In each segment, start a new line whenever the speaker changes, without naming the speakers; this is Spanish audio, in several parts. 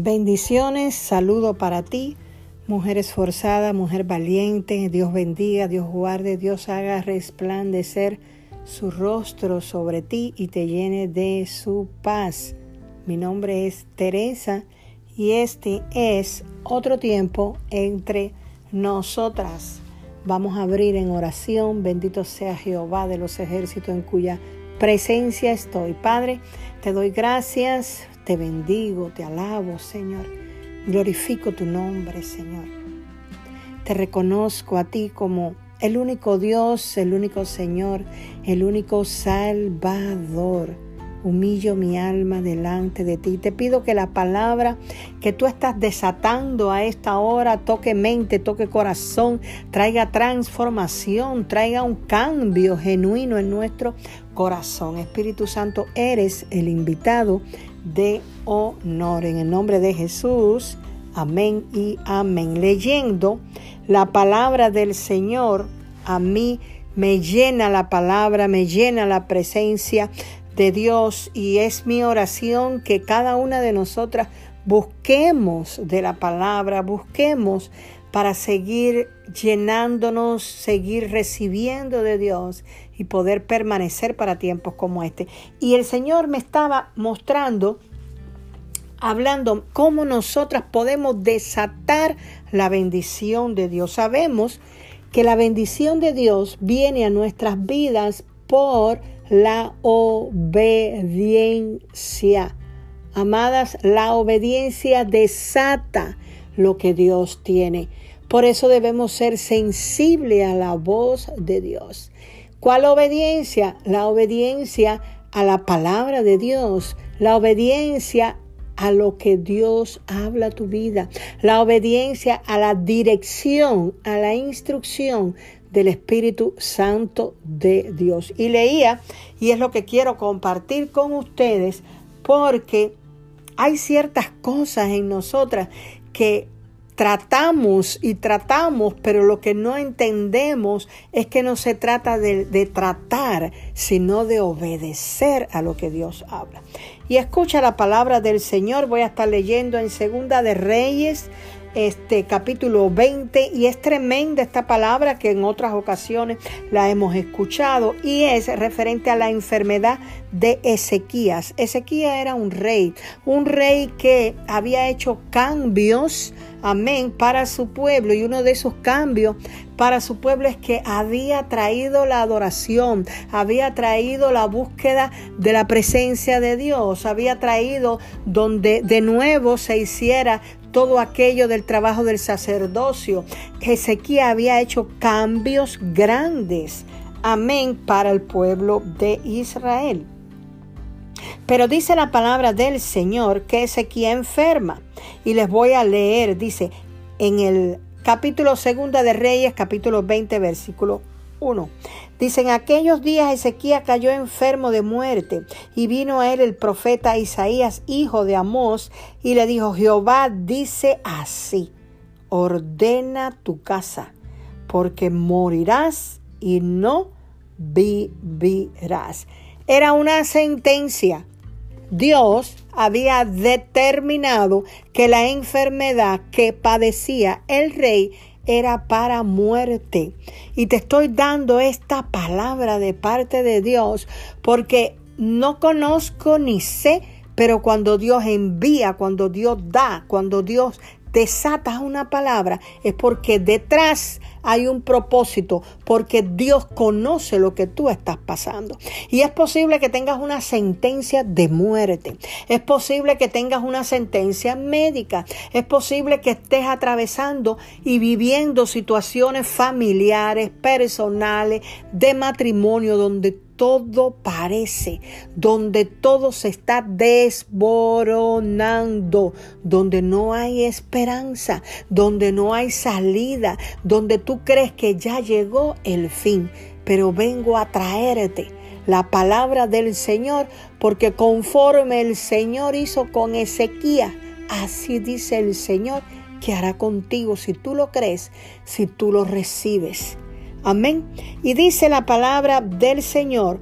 Bendiciones, saludo para ti, mujer esforzada, mujer valiente. Dios bendiga, Dios guarde, Dios haga resplandecer su rostro sobre ti y te llene de su paz. Mi nombre es Teresa y este es otro tiempo entre nosotras. Vamos a abrir en oración. Bendito sea Jehová de los ejércitos en cuya presencia estoy. Padre, te doy gracias te bendigo, te alabo, Señor. Glorifico tu nombre, Señor. Te reconozco a ti como el único Dios, el único Señor, el único Salvador. Humillo mi alma delante de ti. Te pido que la palabra que tú estás desatando a esta hora toque mente, toque corazón, traiga transformación, traiga un cambio genuino en nuestro corazón. Espíritu Santo, eres el invitado de honor. En el nombre de Jesús, amén y amén. Leyendo la palabra del Señor, a mí me llena la palabra, me llena la presencia de Dios y es mi oración que cada una de nosotras busquemos de la palabra, busquemos para seguir llenándonos, seguir recibiendo de Dios y poder permanecer para tiempos como este. Y el Señor me estaba mostrando, hablando cómo nosotras podemos desatar la bendición de Dios. Sabemos que la bendición de Dios viene a nuestras vidas por la obediencia. Amadas, la obediencia desata lo que Dios tiene. Por eso debemos ser sensibles a la voz de Dios. ¿Cuál obediencia? La obediencia a la palabra de Dios, la obediencia a lo que Dios habla a tu vida, la obediencia a la dirección, a la instrucción del Espíritu Santo de Dios. Y leía, y es lo que quiero compartir con ustedes, porque hay ciertas cosas en nosotras que tratamos y tratamos, pero lo que no entendemos es que no se trata de, de, tratar, sino de obedecer a lo que Dios habla. Y escucha la palabra del Señor, voy a estar leyendo en Segunda de Reyes, este capítulo 20 y es tremenda esta palabra que en otras ocasiones la hemos escuchado y es referente a la enfermedad de Ezequías. Ezequías era un rey, un rey que había hecho cambios, amén, para su pueblo y uno de esos cambios para su pueblo es que había traído la adoración, había traído la búsqueda de la presencia de Dios, había traído donde de nuevo se hiciera todo aquello del trabajo del sacerdocio. Ezequiel había hecho cambios grandes, amén, para el pueblo de Israel. Pero dice la palabra del Señor que Ezequiel enferma. Y les voy a leer, dice en el capítulo segunda de Reyes, capítulo 20, versículo 1. Dice, en aquellos días Ezequiel cayó enfermo de muerte y vino a él el profeta Isaías, hijo de Amós, y le dijo, Jehová dice así, ordena tu casa, porque morirás y no vivirás. Era una sentencia. Dios había determinado que la enfermedad que padecía el rey era para muerte. Y te estoy dando esta palabra de parte de Dios porque no conozco ni sé, pero cuando Dios envía, cuando Dios da, cuando Dios desata una palabra, es porque detrás hay un propósito porque Dios conoce lo que tú estás pasando. Y es posible que tengas una sentencia de muerte. Es posible que tengas una sentencia médica. Es posible que estés atravesando y viviendo situaciones familiares, personales, de matrimonio, donde todo parece, donde todo se está desboronando, donde no hay esperanza, donde no hay salida, donde tú crees que ya llegó el fin. Pero vengo a traerte la palabra del Señor, porque conforme el Señor hizo con Ezequiel, así dice el Señor que hará contigo si tú lo crees, si tú lo recibes. Amén. Y dice la palabra del Señor,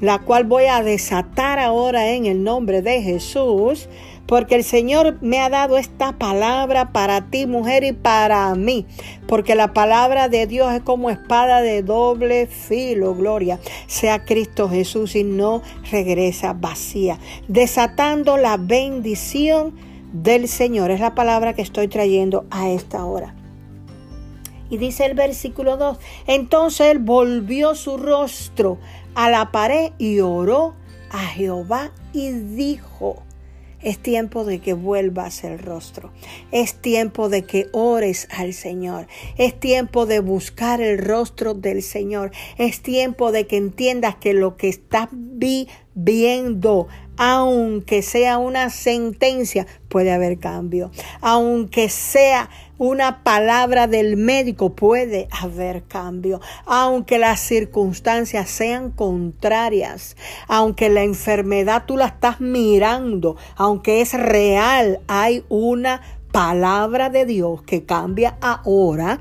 la cual voy a desatar ahora en el nombre de Jesús, porque el Señor me ha dado esta palabra para ti, mujer, y para mí, porque la palabra de Dios es como espada de doble filo, gloria, sea Cristo Jesús y no regresa vacía, desatando la bendición del Señor. Es la palabra que estoy trayendo a esta hora. Y dice el versículo 2, entonces él volvió su rostro a la pared y oró a Jehová y dijo, es tiempo de que vuelvas el rostro. Es tiempo de que ores al Señor. Es tiempo de buscar el rostro del Señor. Es tiempo de que entiendas que lo que estás viviendo aunque sea una sentencia, puede haber cambio. Aunque sea una palabra del médico, puede haber cambio. Aunque las circunstancias sean contrarias, aunque la enfermedad tú la estás mirando, aunque es real, hay una palabra de Dios que cambia ahora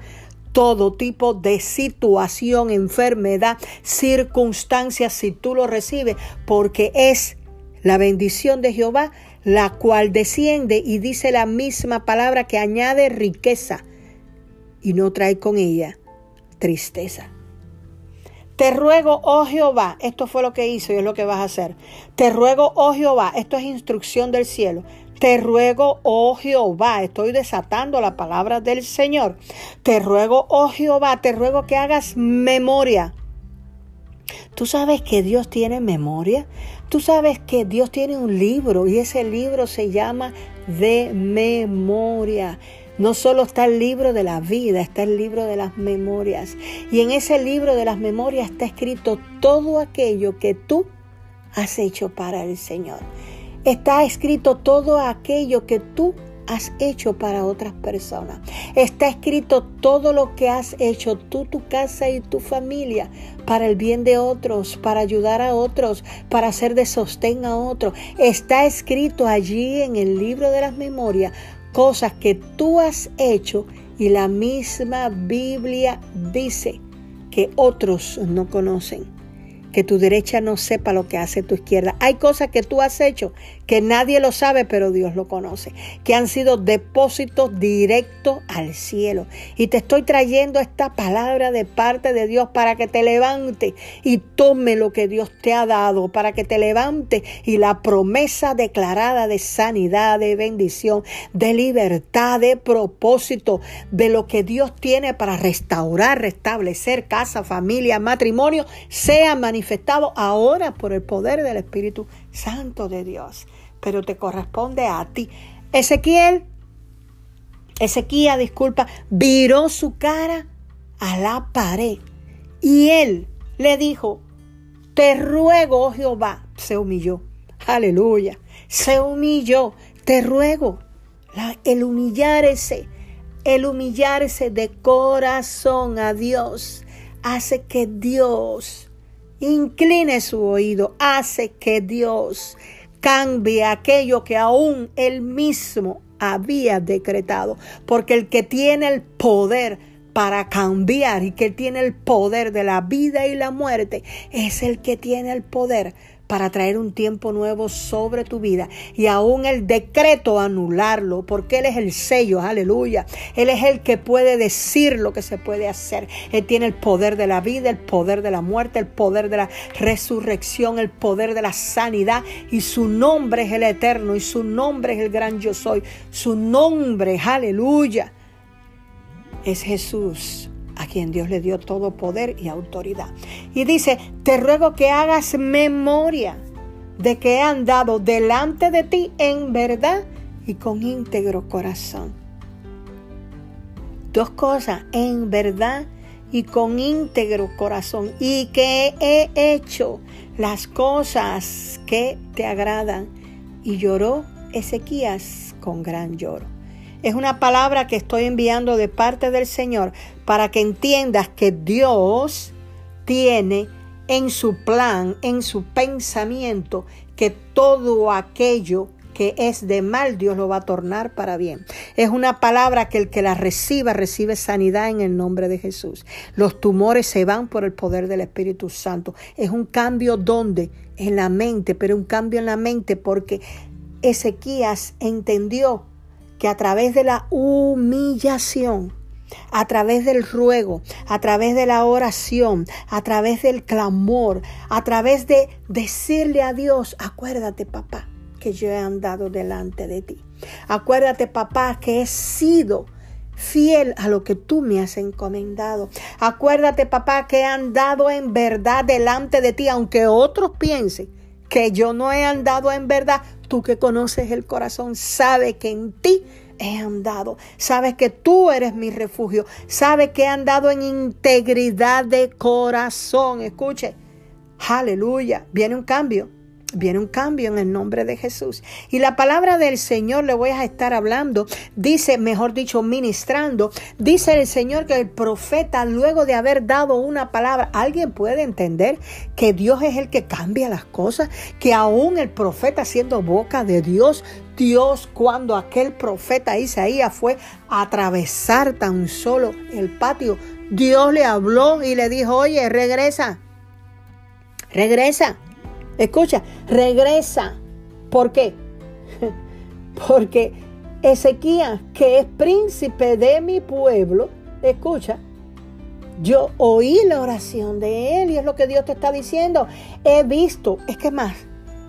todo tipo de situación, enfermedad, circunstancias, si tú lo recibes, porque es la bendición de Jehová, la cual desciende y dice la misma palabra que añade riqueza y no trae con ella tristeza. Te ruego, oh Jehová, esto fue lo que hizo y es lo que vas a hacer. Te ruego, oh Jehová, esto es instrucción del cielo. Te ruego, oh Jehová, estoy desatando la palabra del Señor. Te ruego, oh Jehová, te ruego que hagas memoria. ¿Tú sabes que Dios tiene memoria? Tú sabes que Dios tiene un libro y ese libro se llama de memoria. No solo está el libro de la vida, está el libro de las memorias. Y en ese libro de las memorias está escrito todo aquello que tú has hecho para el Señor. Está escrito todo aquello que tú has hecho para otras personas. Está escrito todo lo que has hecho tú, tu casa y tu familia para el bien de otros, para ayudar a otros, para hacer de sostén a otros. Está escrito allí en el libro de las memorias cosas que tú has hecho y la misma Biblia dice que otros no conocen que tu derecha no sepa lo que hace tu izquierda. Hay cosas que tú has hecho que nadie lo sabe, pero Dios lo conoce, que han sido depósitos directos al cielo. Y te estoy trayendo esta palabra de parte de Dios para que te levante y tome lo que Dios te ha dado, para que te levante y la promesa declarada de sanidad, de bendición, de libertad, de propósito, de lo que Dios tiene para restaurar, restablecer casa, familia, matrimonio, sea manifestado ahora por el poder del Espíritu Santo de Dios pero te corresponde a ti. Ezequiel, Ezequiel, disculpa, viró su cara a la pared y él le dijo, te ruego, oh Jehová, se humilló, aleluya, se humilló, te ruego, el humillarse, el humillarse de corazón a Dios hace que Dios incline su oído, hace que Dios cambie aquello que aún él mismo había decretado. Porque el que tiene el poder para cambiar y que tiene el poder de la vida y la muerte es el que tiene el poder para traer un tiempo nuevo sobre tu vida y aún el decreto anularlo, porque Él es el sello, aleluya. Él es el que puede decir lo que se puede hacer. Él tiene el poder de la vida, el poder de la muerte, el poder de la resurrección, el poder de la sanidad y su nombre es el eterno y su nombre es el gran yo soy. Su nombre, aleluya, es Jesús a quien Dios le dio todo poder y autoridad. Y dice, te ruego que hagas memoria de que he andado delante de ti en verdad y con íntegro corazón. Dos cosas, en verdad y con íntegro corazón. Y que he hecho las cosas que te agradan. Y lloró Ezequías con gran lloro. Es una palabra que estoy enviando de parte del Señor para que entiendas que Dios tiene en su plan, en su pensamiento, que todo aquello que es de mal, Dios lo va a tornar para bien. Es una palabra que el que la reciba, recibe sanidad en el nombre de Jesús. Los tumores se van por el poder del Espíritu Santo. Es un cambio donde? En la mente, pero un cambio en la mente porque Ezequías entendió que a través de la humillación, a través del ruego, a través de la oración, a través del clamor, a través de decirle a Dios, acuérdate papá, que yo he andado delante de ti. Acuérdate papá, que he sido fiel a lo que tú me has encomendado. Acuérdate papá, que he andado en verdad delante de ti, aunque otros piensen que yo no he andado en verdad. Tú que conoces el corazón, sabes que en ti he andado. Sabes que tú eres mi refugio. Sabes que he andado en integridad de corazón. Escuche, aleluya. Viene un cambio. Viene un cambio en el nombre de Jesús. Y la palabra del Señor le voy a estar hablando. Dice, mejor dicho, ministrando. Dice el Señor que el profeta, luego de haber dado una palabra, alguien puede entender que Dios es el que cambia las cosas. Que aún el profeta, siendo boca de Dios, Dios, cuando aquel profeta Isaías fue a atravesar tan solo el patio, Dios le habló y le dijo, oye, regresa. Regresa Escucha, regresa. ¿Por qué? Porque Ezequías, que es príncipe de mi pueblo, escucha, yo oí la oración de él y es lo que Dios te está diciendo. He visto, es que más,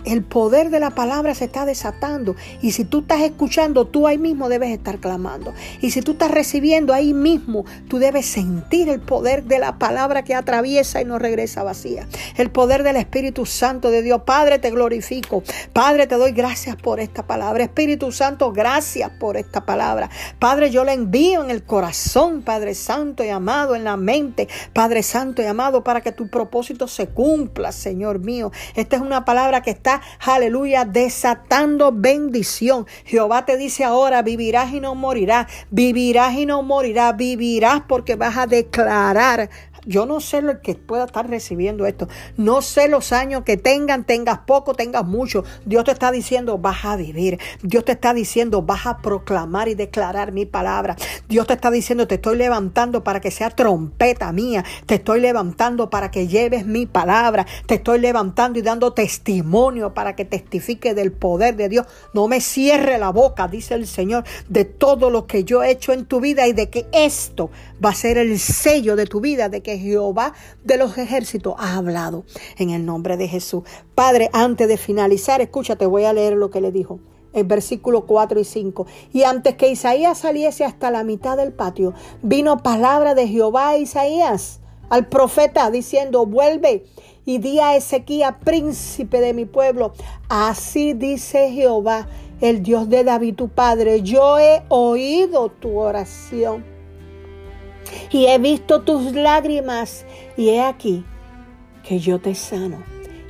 el poder de la palabra se está desatando. Y si tú estás escuchando, tú ahí mismo debes estar clamando. Y si tú estás recibiendo ahí mismo, tú debes sentir el poder de la palabra que atraviesa y no regresa vacía. El poder del Espíritu Santo de Dios. Padre, te glorifico. Padre, te doy gracias por esta palabra. Espíritu Santo, gracias por esta palabra. Padre, yo la envío en el corazón, Padre Santo y amado, en la mente, Padre Santo y amado, para que tu propósito se cumpla, Señor mío. Esta es una palabra que está aleluya, desatando bendición. Jehová te dice ahora, vivirás y no morirás, vivirás y no morirás, vivirás porque vas a declarar yo no sé lo que pueda estar recibiendo esto. No sé los años que tengan, tengas poco, tengas mucho. Dios te está diciendo, vas a vivir. Dios te está diciendo, vas a proclamar y declarar mi palabra. Dios te está diciendo, te estoy levantando para que sea trompeta mía. Te estoy levantando para que lleves mi palabra. Te estoy levantando y dando testimonio para que testifique del poder de Dios. No me cierre la boca, dice el Señor, de todo lo que yo he hecho en tu vida y de que esto va a ser el sello de tu vida, de Jehová de los ejércitos ha hablado en el nombre de Jesús. Padre, antes de finalizar, escúchate, voy a leer lo que le dijo. El versículo 4 y 5. Y antes que Isaías saliese hasta la mitad del patio, vino palabra de Jehová a Isaías, al profeta, diciendo, vuelve y di a Ezequías, príncipe de mi pueblo. Así dice Jehová, el Dios de David tu padre, yo he oído tu oración y he visto tus lágrimas y he aquí que yo te sano.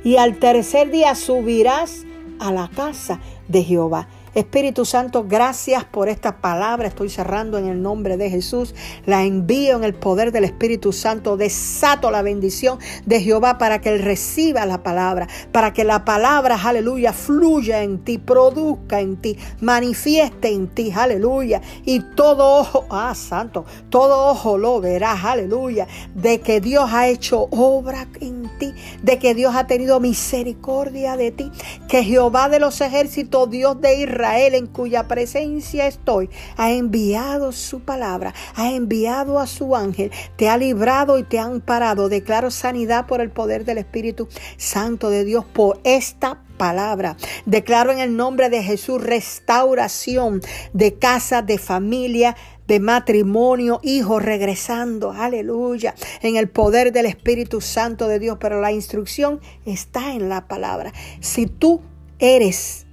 Y al tercer día subirás a la casa de Jehová. Espíritu Santo, gracias por esta palabra. Estoy cerrando en el nombre de Jesús. La envío en el poder del Espíritu Santo. Desato la bendición de Jehová para que Él reciba la palabra. Para que la palabra, aleluya, fluya en ti, produzca en ti, manifieste en ti, aleluya. Y todo ojo, ah, santo, todo ojo lo verá, aleluya. De que Dios ha hecho obra en ti. De que Dios ha tenido misericordia de ti. Que Jehová de los ejércitos, Dios de Israel, Israel en cuya presencia estoy, ha enviado su palabra, ha enviado a su ángel, te ha librado y te ha amparado. Declaro sanidad por el poder del Espíritu Santo de Dios por esta palabra. Declaro en el nombre de Jesús restauración de casa, de familia, de matrimonio, hijos regresando, aleluya, en el poder del Espíritu Santo de Dios, pero la instrucción está en la palabra. Si tú eres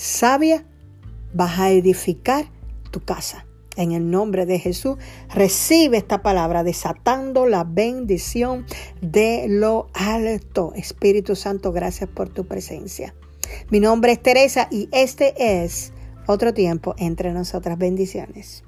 sabia, vas a edificar tu casa. En el nombre de Jesús, recibe esta palabra desatando la bendición de lo alto. Espíritu Santo, gracias por tu presencia. Mi nombre es Teresa y este es otro tiempo entre nosotras bendiciones.